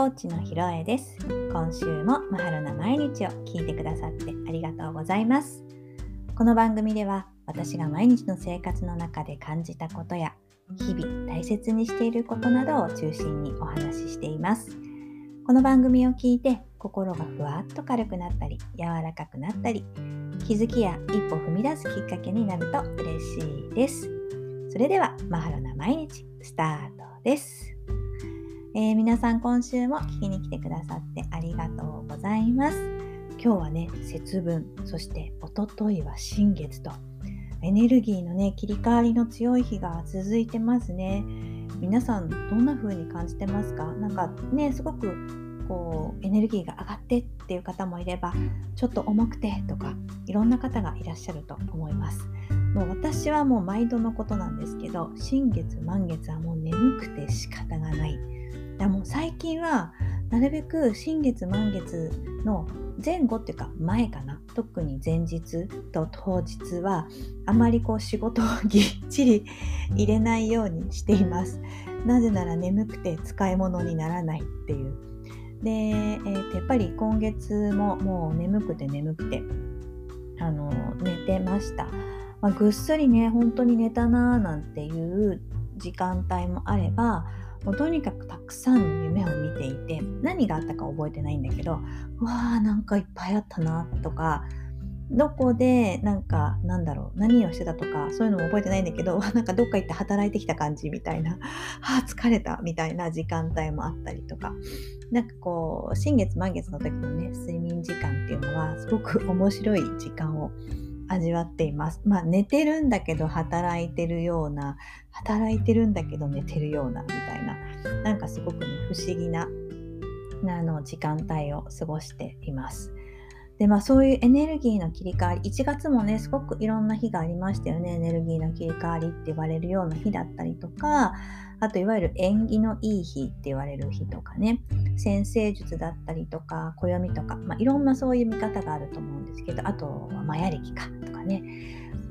コーチのひろえです。今週もマハロな毎日を聞いてくださってありがとうございます。この番組では私が毎日の生活の中で感じたことや日々大切にしていることなどを中心にお話ししています。この番組を聞いて心がふわっと軽くなったり柔らかくなったり気づきや一歩踏み出すきっかけになると嬉しいです。それではマハロな毎日スタートです。えー、皆さん今週も聞きに来てくださってありがとうございます。今日はね、節分、そしておとといは新月と、エネルギーのね、切り替わりの強い日が続いてますね。皆さん、どんな風に感じてますか？なんかね、すごくこうエネルギーが上がってっていう方もいればちょっと重くてとかいろんな方がいらっしゃると思いますもう私はもう毎度のことなんですけど新月満月はもう眠くて仕方がない。やもう最近はなるべく新月満月の前後っていうか前かな。特に前日と当日はあまりこう仕事をぎっちり入れないようにしています。なぜなら眠くて使い物にならないっていう。で、えー、やっぱり今月ももう眠くて眠くて。あの寝てました、まあ、ぐっすりね本当に寝たなーなんていう時間帯もあればもうとにかくたくさんの夢を見ていて何があったか覚えてないんだけどうわーなんかいっぱいあったなとかどこでなんかなんだろう何をしてたとかそういうのも覚えてないんだけど なんかどっか行って働いてきた感じみたいなは あ疲れたみたいな時間帯もあったりとかなんかこう新月満月の時のね睡眠時間っていうのはすごく 面白い時間を味わっています。まあ寝てるんだけど働いてるような働いてるんだけど寝てるようなみたいななんかすごくね不思議なあの時間帯を過ごしています。でまあそういうエネルギーの切り替わり1月もねすごくいろんな日がありましたよね。エネルギーの切り替わりって言われるような日だったりとかあといわゆる縁起のいい日って言われる日とかね先生術だったりとか暦とか、まあ、いろんなそういう見方があると思うんですけどあとはマヤ暦かとかね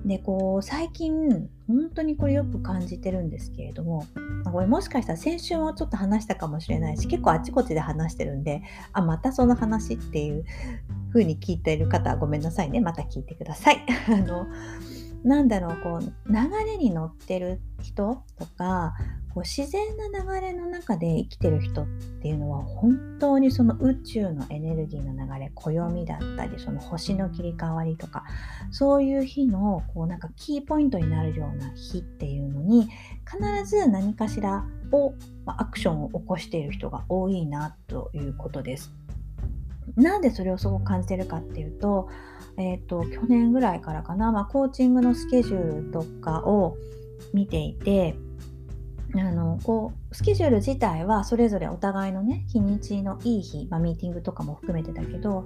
でこう最近本当にこれよく感じてるんですけれどもこれもしかしたら先週もちょっと話したかもしれないし結構あちこちで話してるんであまたその話っていう風に聞いている方はごめんなさいねまた聞いてください。あのなんだろうこう流れに乗ってる人とかこう自然な流れの中で生きてる人っていうのは本当にその宇宙のエネルギーの流れ暦だったりその星の切り替わりとかそういう日のこうなんかキーポイントになるような日っていうのに必ず何かしらを、まアクションを起こしている人が多いなということです。なんでそれをすごく感じてるかっていうと,、えーと、去年ぐらいからかな、まあ、コーチングのスケジュールとかを見ていてあのこうスケジュール自体はそれぞれお互いのね日にちのいい日、まあ、ミーティングとかも含めてだけど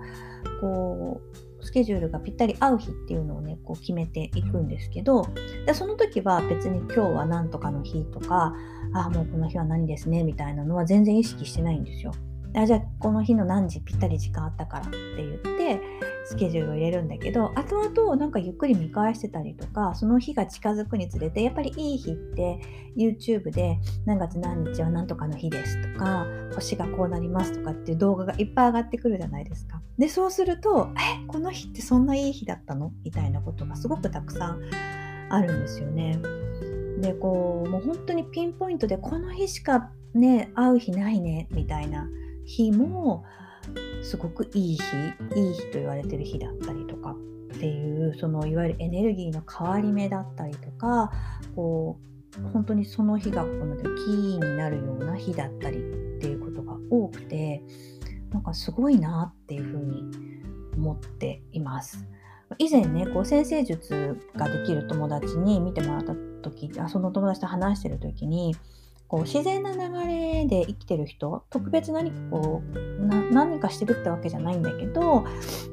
こうスケジュールがぴったり合う日っていうのをねこう決めていくんですけどでその時は別に今日は何とかの日とかああもうこの日は何ですねみたいなのは全然意識してないんですよ。あじゃあこの日の何時ぴったり時間あったからって言ってスケジュールを入れるんだけど後々なんかゆっくり見返してたりとかその日が近づくにつれてやっぱりいい日って YouTube で何月何日は何とかの日ですとか星がこうなりますとかっていう動画がいっぱい上がってくるじゃないですか。でそうするとえこの日ってそんないい日だったの？みたいなことがすごくたくさんあるんですよね。でこうもう本当にピンポイントでこの日しかね会う日ないねみたいな日もすごくいい日いい日と言われてる日だったりとかっていうそのいわゆるエネルギーの変わり目だったりとかこう本当にその日がこのキーになるような日だったりっていうことが多くてなんかすごいなっていうふうに思っています。以前ねこう先生術ができる友達に見てもらった時あその友達と話してる時にこう自然な流れで生きてる人特別何かこう何かしてるってわけじゃないんだけど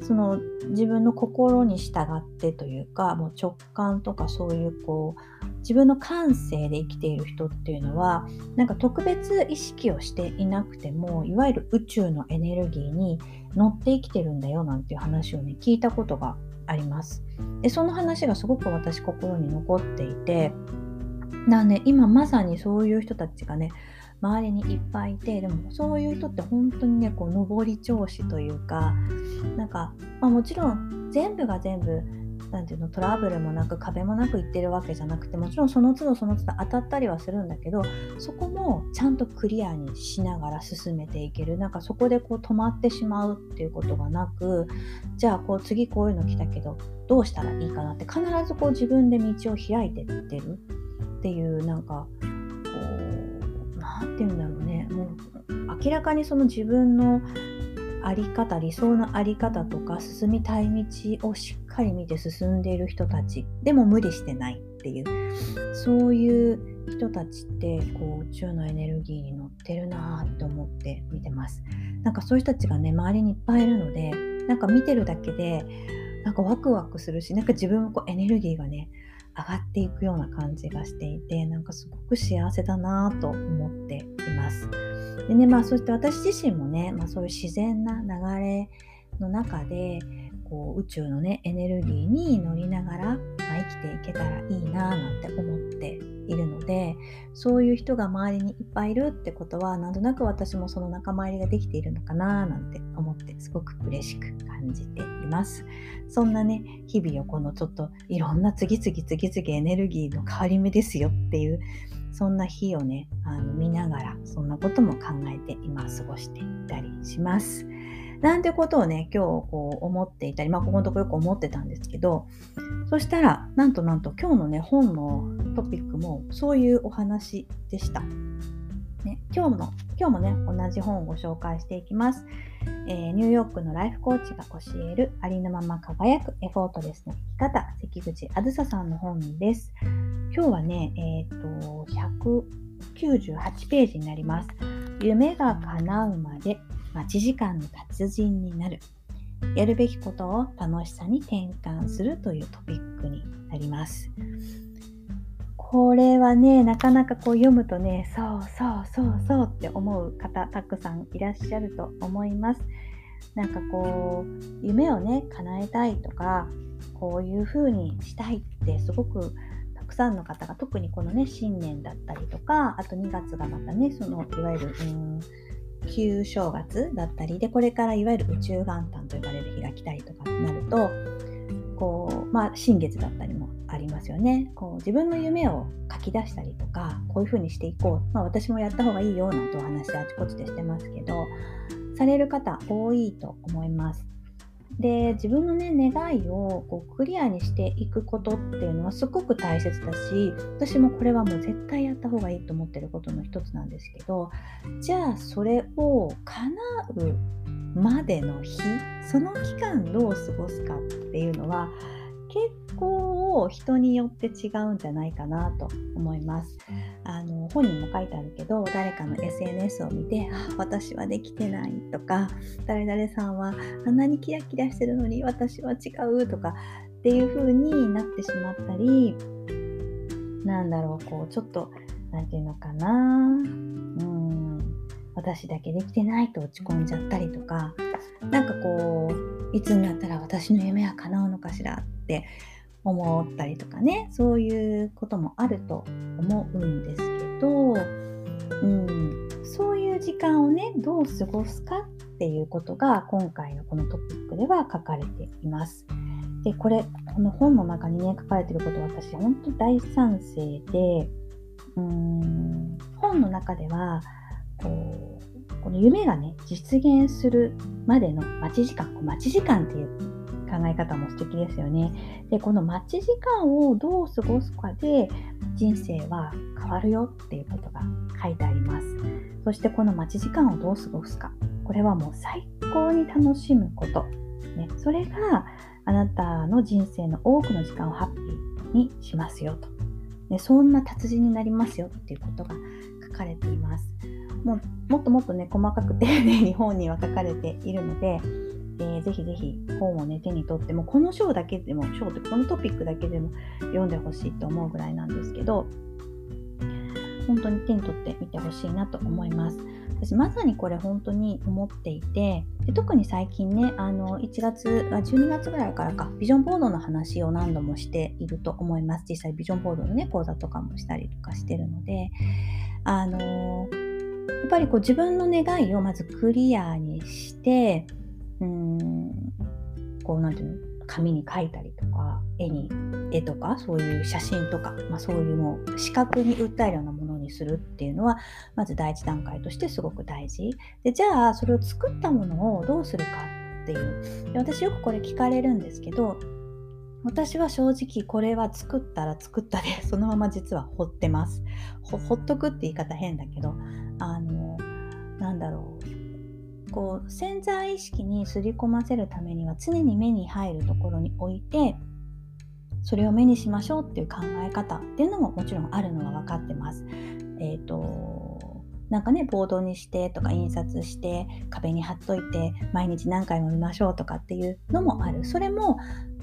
その自分の心に従ってというかもう直感とかそういうこう自分の感性で生きている人っていうのはなんか特別意識をしていなくてもいわゆる宇宙のエネルギーに乗って生きてるんだよなんていう話をね聞いたことがあります。でその話がすごく私心に残っていてだね今まさにそういう人たちがね周りにいっぱいいてでもそういう人って本当にねこう上り調子というかなんか、まあ、もちろん全部が全部なていうのトラブルもなく壁もなくいってるわけじゃなくてもちろんその都度その都度当たったりはするんだけどそこもちゃんとクリアにしながら進めていける。なんかそこでこう止まってしまうっていうことがなくじゃあこう次こういうの来たけどどうしたらいいかなって必ずこう自分で道を開いていってる。っていうなんかこう何て言うんだろうね。もう明らかにその自分のあり方理想のあり方とか進みたい道をしっかり見て進んでいる人たちでも無理してないっていう。そういう人たちってこう宇宙のエネルギーに乗ってるなって思って見てます。なんかそういう人たちがね周りにいっぱいいるのでなんか見てるだけでなんかワクワクするしなんか自分もこうエネルギーがね上がっていくような感じがしていてなんかすごく幸せだなと思っています。でねまあそして私自身もね、まあ、そういう自然な流れの中でこう宇宙のねエネルギーに乗りながら、まあ、生きていけたらいいななんて思ってているのでそういう人が周りにいっぱいいるってことはなんとなく私もその仲間入りができているのかななんて思ってすごく嬉しく感じていますそんなね日々をこのちょっといろんな次々次々エネルギーの変わり目ですよっていうそんな日をねあの見ながらそんなことも考えて今過ごしていたりします。なんてことをね今日こう思っていたりまあここのとこよく思ってたんですけどそしたらなんとなんと今日のね本のトピックもそういうお話でした。ね、今日も今日もね同じ本をご紹介していきます、えー、ニューヨークのライフコーチが教えるありのまま輝くエフォートレスの生き方関口あずささんの本です。今日はねえっ、ー、と198ページになります。夢が叶うまで待ち時間の達人になる。やるべきことを楽しさに転換するというトピックになります。これはねなかなかこう読むとねそうそうそうそうって思う方たくさんいらっしゃると思います。なんかこう夢をね叶えたいとかこういう風にしたいってすごくたくさんの方が特にこのね新年だったりとかあと2月がまたねそのいわゆるうん旧正月だったりでこれからいわゆる宇宙元旦と呼ばれる日が来たりとかになるとこうまあ新月だったりもありますよね。こう自分の夢を書き出したりとかこういうふうにしていこう、まあ、私もやった方がいいよなんてお話あちこちでしてますけどされる方多いと思います。で自分のね願いをこうクリアにしていくことっていうのはすごく大切だし私もこれはもう絶対やった方がいいと思ってることの一つなんですけどじゃあそれを叶うまでの日その期間どう過ごすかっていうのは結構人によって違うんじゃないかなと思います。あの本にも書いてあるけど誰かの SNS を見て「あ私はできてない」とか「誰々さんはあんなにキラキラしてるのに私は違う」とかっていう風になってしまったりなんだろうこうちょっと何て言うのかな。うん。私だけできてないと落ち込んじゃったりとか。なんかこういつになったら私の夢は叶うのかしらって思ったりとかねそういうこともあると思うんですけど、うん、そういう時間をねどう過ごすかっていうことが今回のこのトピックでは書かれています。でこれこの本の中にね書かれてること私本当大賛成でうん本の中ではこうこの夢がね実現するまでの待ち時間待ち時間っていう考え方も素敵ですよね。で、この待ち時間をどう過ごすかで人生は変わるよっていうことが書いてあります。そしてこの待ち時間をどう過ごすか。これはもう最高に楽しむこと。ね、それがあなたの人生の多くの時間をハッピーにしますよと。ね、そんな達人になりますよっていうことが書かれています。もうもっともっとね細かく丁寧に本には書かれているのでえー、ぜひぜひ本をね手に取ってもこの章だけでも章ってこのトピックだけでも読んでほしいと思うぐらいなんですけど本当に手に取ってみてほしいなと思います。私まさにこれ本当に思っていてで特に最近ねあの1月あ12月ぐらいからかビジョンボードの話を何度もしていると思います実際ビジョンボードのね講座とかもしたりとかしてるのであのやっぱりこう自分の願いをまずクリアにしてうん。こうなんていうの？紙に書いたりとか絵に絵とかそういう写真とか、まあ、そういうのを視覚に訴えるようなものにするっていうのはまず第一段階としてすごく大事。でじゃあそれを作ったものをどうするかっていう。で私よくこれ聞かれるんですけど私は正直これは作ったら作ったでそのまま実は放ってます。ほほっとくって言い方変だけどあのなんだろう。こう潜在意識にすり込ませるためには常に目に入るところに置いてそれを目にしましょうっていう考え方っていうのももちろんあるのは分かってます。え、ー、となんかねボードにしてとか印刷して壁に貼っといて毎日何回も見ましょうとかっていうのもあるそれも、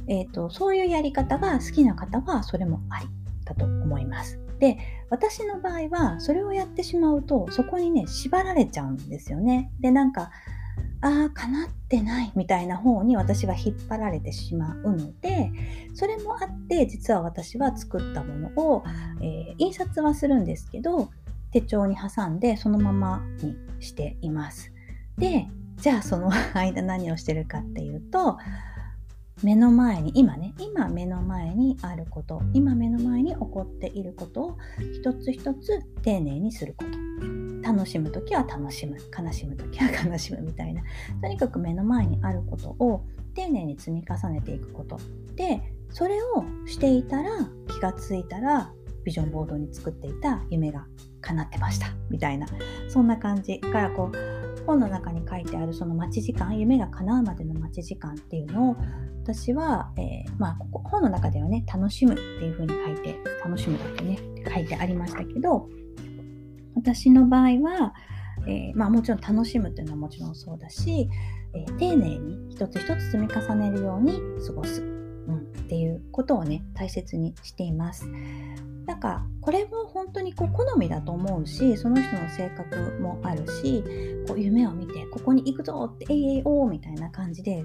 えーとそういうやり方が好きな方はそれもありだと思います。で私の場合はそれをやってしまうとそこにね縛られちゃうんですよね。でなんかああかなってないみたいな方に私は引っ張られてしまうのでそれもあって実は私は作ったものを、えー、印刷はするんですけど手帳に挟んでそのままにしています。でじゃあその 間何をしてるかっていうと目の前に今ね今目の前にあること今目の前に起こっていることを一つ一つ丁寧にすること。楽しむ時は楽しむ悲しむ時は悲しむみたいな。とにかく目の前にあることを丁寧に積み重ねていくこと。でそれをしていたら気がついたらビジョンボードに作っていた夢が叶ってました。みたいな。そんな感じからこう本の中に書いてあるその待ち時間夢が叶うまでの待ち時間っていうのを私は、えー、まあ、ここ本の中ではね楽しむっていう風に書いて楽しむだけねって書いてありましたけど私の場合は、えー、まあ、もちろん楽しむっていうのはもちろんそうだし、えー、丁寧に一つ一つ積み重ねるように過ごす、うん、っていうことをね大切にしています。なんかこれも本当にこう好みだと思うしその人の性格もあるしこう夢を見てここに行くぞって「えいえいおー」みたいな感じで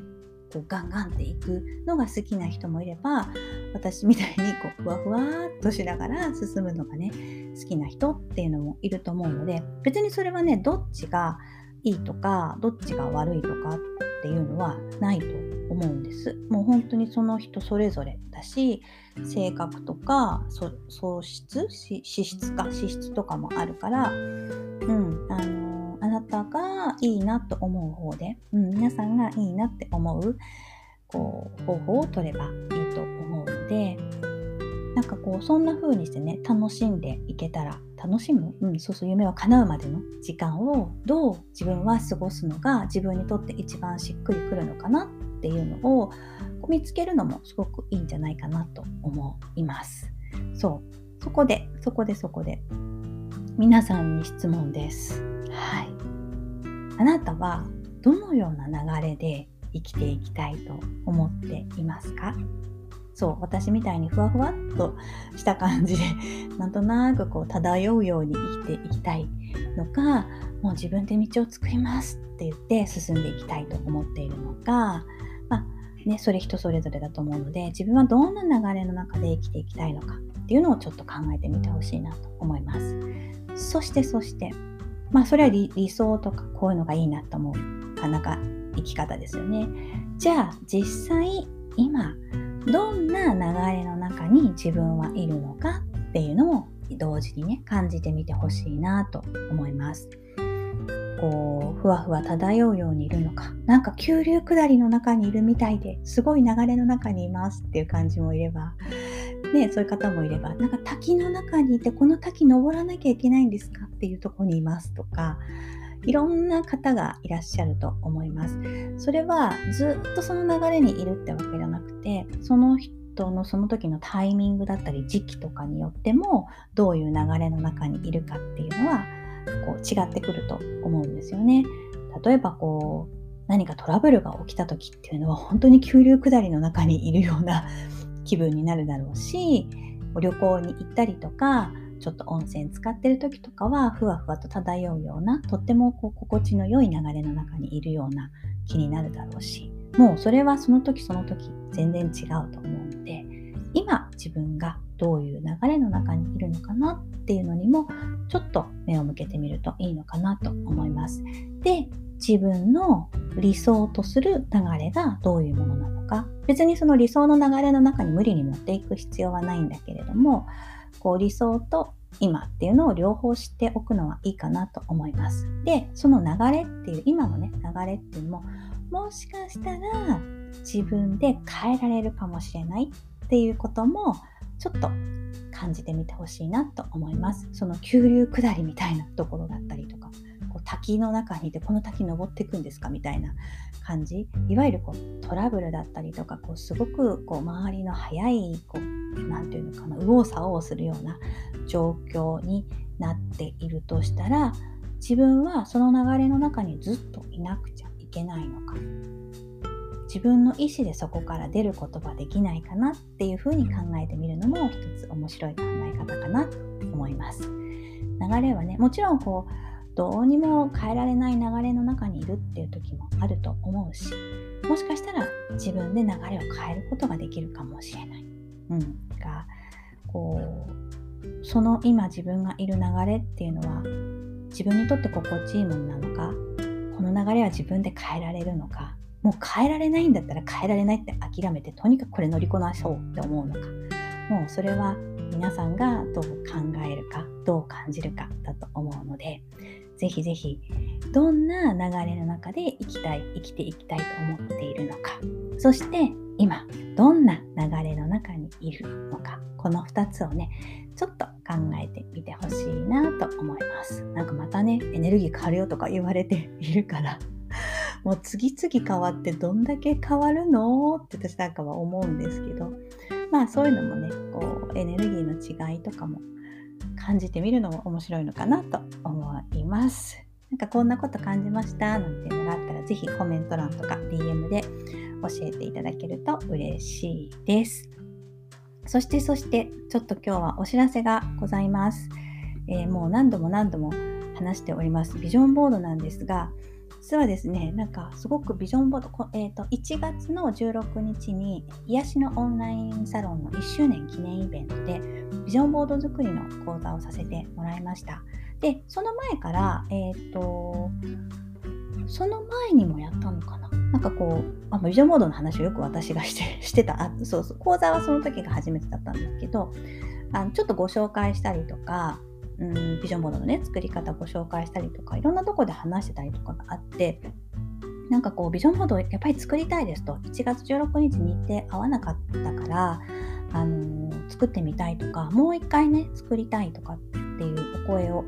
こうガンガンっていくのが好きな人もいれば私みたいにこうふわふわっとしながら進むのがね好きな人っていうのもいると思うので別にそれはねどっちがいいとかどっちが悪いとかっていうのはないと思うんです。もう本当にその人それぞれだし性格とか素質資質か？資質とかもあるからうんあのあなたがいいなと思う方で、うん、皆さんがいいなって思うこう方法を取ればいいと思うのでなんかこうそんな風にしてね楽しんでいけたら楽しむ、うん、そうそう夢を叶うまでの時間をどう自分は過ごすのが自分にとって一番しっくりくるのかなっていうのを見つけるのもすごくいいんじゃないかなと思います。そうそこでそこでそこで皆さんに質問です。はい。あなたはどのような流れで生きていきたいと思っていますか？そう私みたいにふわふわっとした感じで なんとなくこう漂うように生きていきたいのかもう自分で道を作りますって言って進んでいきたいと思っているのか、まあね、それ人それぞれだと思うので自分はどんな流れの中で生きていきたいのかっていうのをちょっと考えてみてほしいなと思います。そしてそしてまあそれは理想とかこういうのがいいなと思うなかなか生き方ですよね。じゃあ実際今どんな流れの中に自分はいるのかっていうのも同時にね感じてみてほしいなと思います。こうふわふわ漂うようにいるのかなんか急流下りの中にいるみたいですごい流れの中にいますっていう感じもいればね、そういう方もいればなんか滝の中にいてこの滝登らなきゃいけないんですかっていうとこにいますとかいろんな方がいらっしゃると思います。それはずっとその流れにいるってわけじゃなくてその人のその時のタイミングだったり時期とかによってもどういう流れの中にいるかっていうのはこう違ってくると思うんですよね。例えばこう何かトラブルが起きた時っていうのは本当に急流下りの中にいるような気分になるだろうし旅行に行ったりとかちょっと温泉使ってる時とかはふわふわと漂うようなとってもこう心地の良い流れの中にいるような気になるだろうしもうそれはその時その時全然違うと思うので今自分がどういう流れの中にいるのかなっていうのにもちょっと目を向けてみるといいのかなと思います。で自分の理想とする流れがどういうものなのか別にその理想の流れの中に無理に持っていく必要はないんだけれどもこう理想と今っていうのを両方知っておくのはいいかなと思います。でその流れっていう今のね流れっていうのももしかしたら自分で変えられるかもしれないっていうこともちょっと感じてみてほしいなと思います。その急流下りみたいなところだったりとかこう滝の中にいてこの滝登っていくんですかみたいな感じいわゆるこうトラブルだったりとかこうすごくこう周りの速いこう何て言うのかな右往左往するような状況になっているとしたら自分はその流れの中にずっといなくちゃいけないのか自分の意思でそこから出ることができないかなっていうふうに考えてみるのも一つ面白い考え方かなと思います。流れはねもちろんこうどうにも変えられない流れの中にいるっていう時もあると思うしもしかしたら自分で流れを変えることができるかもしれない。うん、がこうその今自分がいる流れっていうのは自分にとって心地いいものなのかこの流れは自分で変えられるのかもう変えられないんだったら変えられないって諦めてとにかくこれ乗りこなそうって思うのかもうそれは皆さんがどう考えるかどう感じるかだと思うのでぜひぜひどんな流れの中で生きたい生きていきたいと思っているのか。そして今どんな流れの中にいるのか。この2つをねちょっと考えてみてほしいなと思います。なんかまたねエネルギー変わるよとか言われているから。もう次々変わってどんだけ変わるのって私なんかは思うんですけど。まあそういうのもねこうエネルギーの違いとかも感じてみるのも面白いのかなと思います。なんかこんなこと感じました？なんていうのがあったら是非コメント欄とか DM で教えていただけると嬉しいです。そしてそしてちょっと今日はお知らせがございます。えー、もう何度も何度も話しておりますビジョンボードなんですが実はですね、なんかすごくビジョンボード、えーと、1月の16日に癒しのオンラインサロンの1周年記念イベントでビジョンボード作りの講座をさせてもらいました。で、その前から、えっ、ー、と、その前にもやったのかな？なんかこう、あビジョンボードの話をよく私がして してたあ、そうそう、講座はその時が初めてだったんですけど、あのちょっとご紹介したりとか、うんビジョンボードのね作り方ご紹介したりとかいろんなとこで話してたりとかがあってなんかこうビジョンボードやっぱり作りたいですと。1月16日日程合わなかったからあのー、作ってみたいとかもう一回ね作りたいとかっていうお声を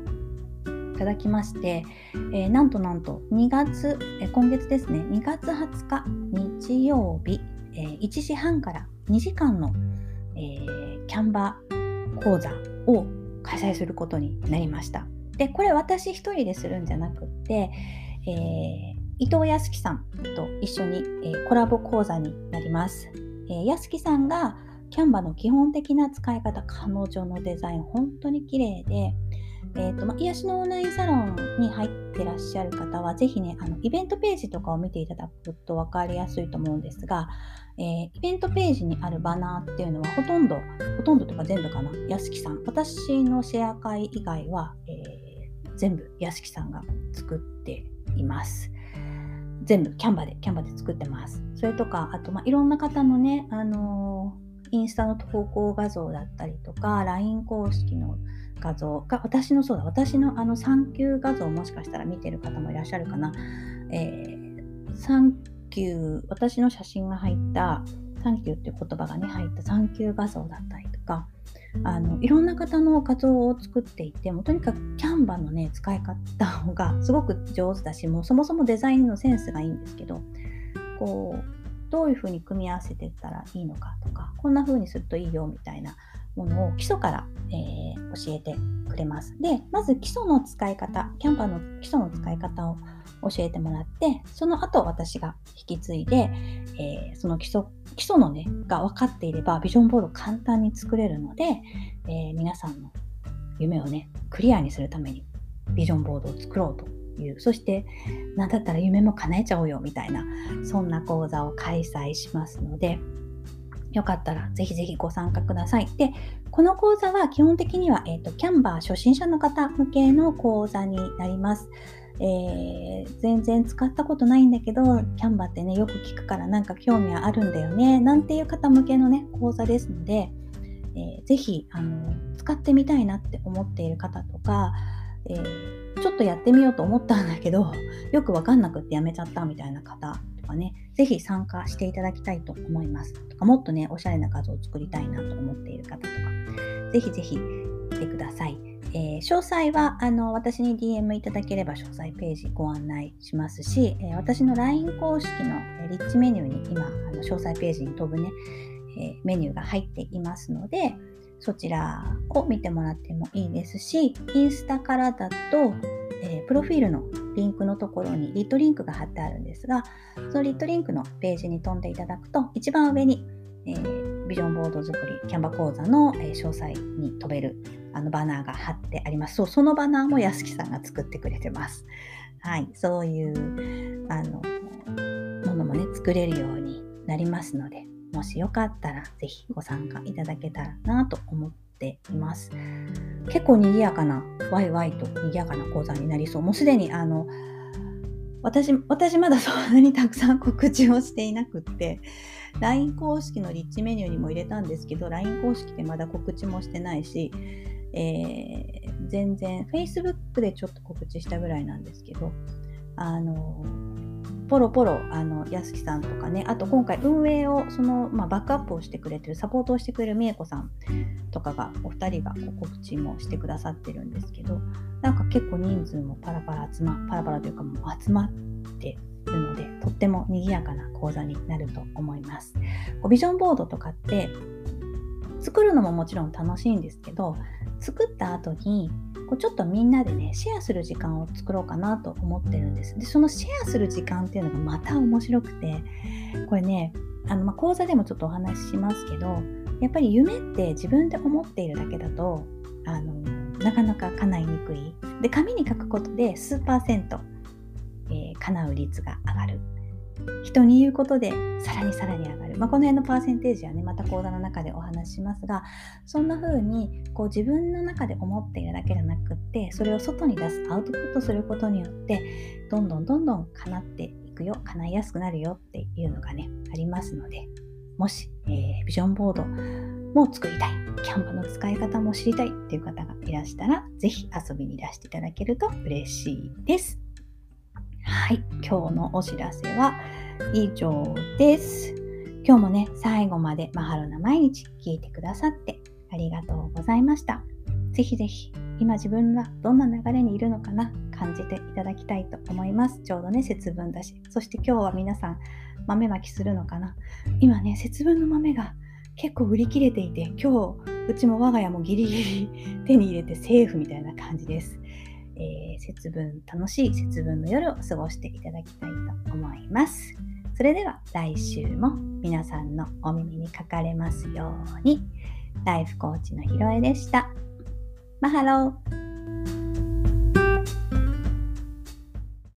いただきまして、えー、なんとなんと2月、えー、今月ですね2月20日日曜日、えー、1時半から2時間の、えー、キャンバー講座を開催することになりました。で、これ私一人でするんじゃなくって、えー、伊藤康樹さんと一緒に、えー、コラボ講座になります。えー、康樹さんがキャンバの基本的な使い方、彼女のデザイン、本当に綺麗で、えーとまあ、癒しのオンラインサロンに入ってらっしゃる方は、ぜひね、あのイベントページとかを見ていただくと分かりやすいと思うんですが、えー、イベントページにあるバナーっていうのはほとんど、ほとんどとか全部かな、安木さん。私のシェア会以外は、えー、全部安木さんが作っています。全部キャンバで、キャンバで作ってます。それとか、あと、まあ、いろんな方のね、あのー、インスタの投稿画像だったりとか、LINE 公式の画像が、私のそうだ、私のあの産休画像もしかしたら見てる方もいらっしゃるかな。えー、産休、私の写真が入ったサンキューっていう言葉がね、入ったサンキュー画像だったりとか、あのいろんな方の画像を作っていてもとにかくキャンバのね使い方がすごく上手だしもうそもそもデザインのセンスがいいんですけどこうどういうふうに組み合わせていったらいいのかとかこんな風にするといいよみたいなものを基礎から、えー、教えてくれます。で、まず基礎の使い方、キャンバーの基礎の使い方を教えてもらって、その後私が引き継いで、えー、その基礎基礎のね、が分かっていれば、ビジョンボード簡単に作れるので、えー、皆さんの夢をね、クリアにするためにビジョンボードを作ろうという、そして、なんだったら夢も叶えちゃおうよみたいな、そんな講座を開催しますので、よかったらぜひぜひご参加ください。で、この講座は基本的には、えーと、キャンバー初心者の方向けの講座になります。えー、全然使ったことないんだけど、キャンバーってね、よく聞くからなんか興味はあるんだよね、なんていう方向けのね、講座ですので、えー、ぜひあの使ってみたいなって思っている方とか、えー、ちょっとやってみようと思ったんだけど、よくわかんなくってやめちゃったみたいな方とかね、ぜひ参加していただきたいと思います。とかもっとね、おしゃれな画像を作りたいなと思っている方とか、ぜひぜひ来てください。えー、詳細はあの私に DM いただければ詳細ページご案内しますし、えー、私の LINE 公式の、リッチメニューに今あの詳細ページに飛ぶね、えメニューが入っていますのでそちらを見てもらってもいいですしインスタからだと、えプロフィールのリンクのところにリットリンクが貼ってあるんですがそのリットリンクのページに飛んでいただくと一番上に、えー、ビジョンボード作りキャンバ講座の、え詳細に飛べるあのバナーが貼ってあります。そう、そのバナーも安木さんが作ってくれてます。はい、そういうあのものもね、作れるようになりますので、もしよかったらぜひご参加いただけたらなと思っています。結構賑やかな、ワイワイと賑やかな講座になりそう。もうすでにあの、私、私まだそんなにたくさん告知をしていなくって、LINE 公式のリッチメニューにも入れたんですけど、LINE 公式でまだ告知もしてないし、えー、全然 Facebook でちょっと告知したぐらいなんですけどあのポロポロあの安木さんとかねあと今回運営をその、まあ、バックアップをしてくれてるサポートをしてくれる美恵子さんとかがお二人が告知もしてくださってるんですけどなんか結構人数もパラパラ集まパラパラというかもう集まってるのでとっても賑やかな講座になると思います。こうビジョンボードとかって作るのももちろん楽しいんですけど作った後にこうちょっとみんなでねシェアする時間を作ろうかなと思ってるんです。でそのシェアする時間っていうのがまた面白くてこれねあのま講座でもちょっとお話ししますけどやっぱり夢って自分で思っているだけだとあのなかなか叶いにくい。で紙に書くことで数パーセント、えー、叶う率が上がる。人に言うことでさらにさらに上がる、まあ、この辺のパーセンテージはねまた講座の中でお話ししますがそんな風にこう自分の中で思っているだけじゃなくってそれを外に出すアウトプットすることによってどんどんどんどん叶っていくよ叶いやすくなるよっていうのがねありますのでもし、えー、ビジョンボードも作りたいキャンバの使い方も知りたいっていう方がいらしたら是非遊びに出していただけると嬉しいです。はい、今日のお知らせは以上です。今日もね、最後までマハロな毎日聞いてくださってありがとうございました。ぜひぜひ今自分はどんな流れにいるのかな感じていただきたいと思います。ちょうどね、節分だし。そして今日は皆さん豆まきするのかな今ね、節分の豆が結構売り切れていて、今日うちも我が家もギリギリ手に入れてセーフみたいな感じです。えー、節分、楽しい節分の夜を過ごしていただきたいと思います。それでは来週も皆さんのお耳にかかれますように。ライフコーチのひろえでした。マハロー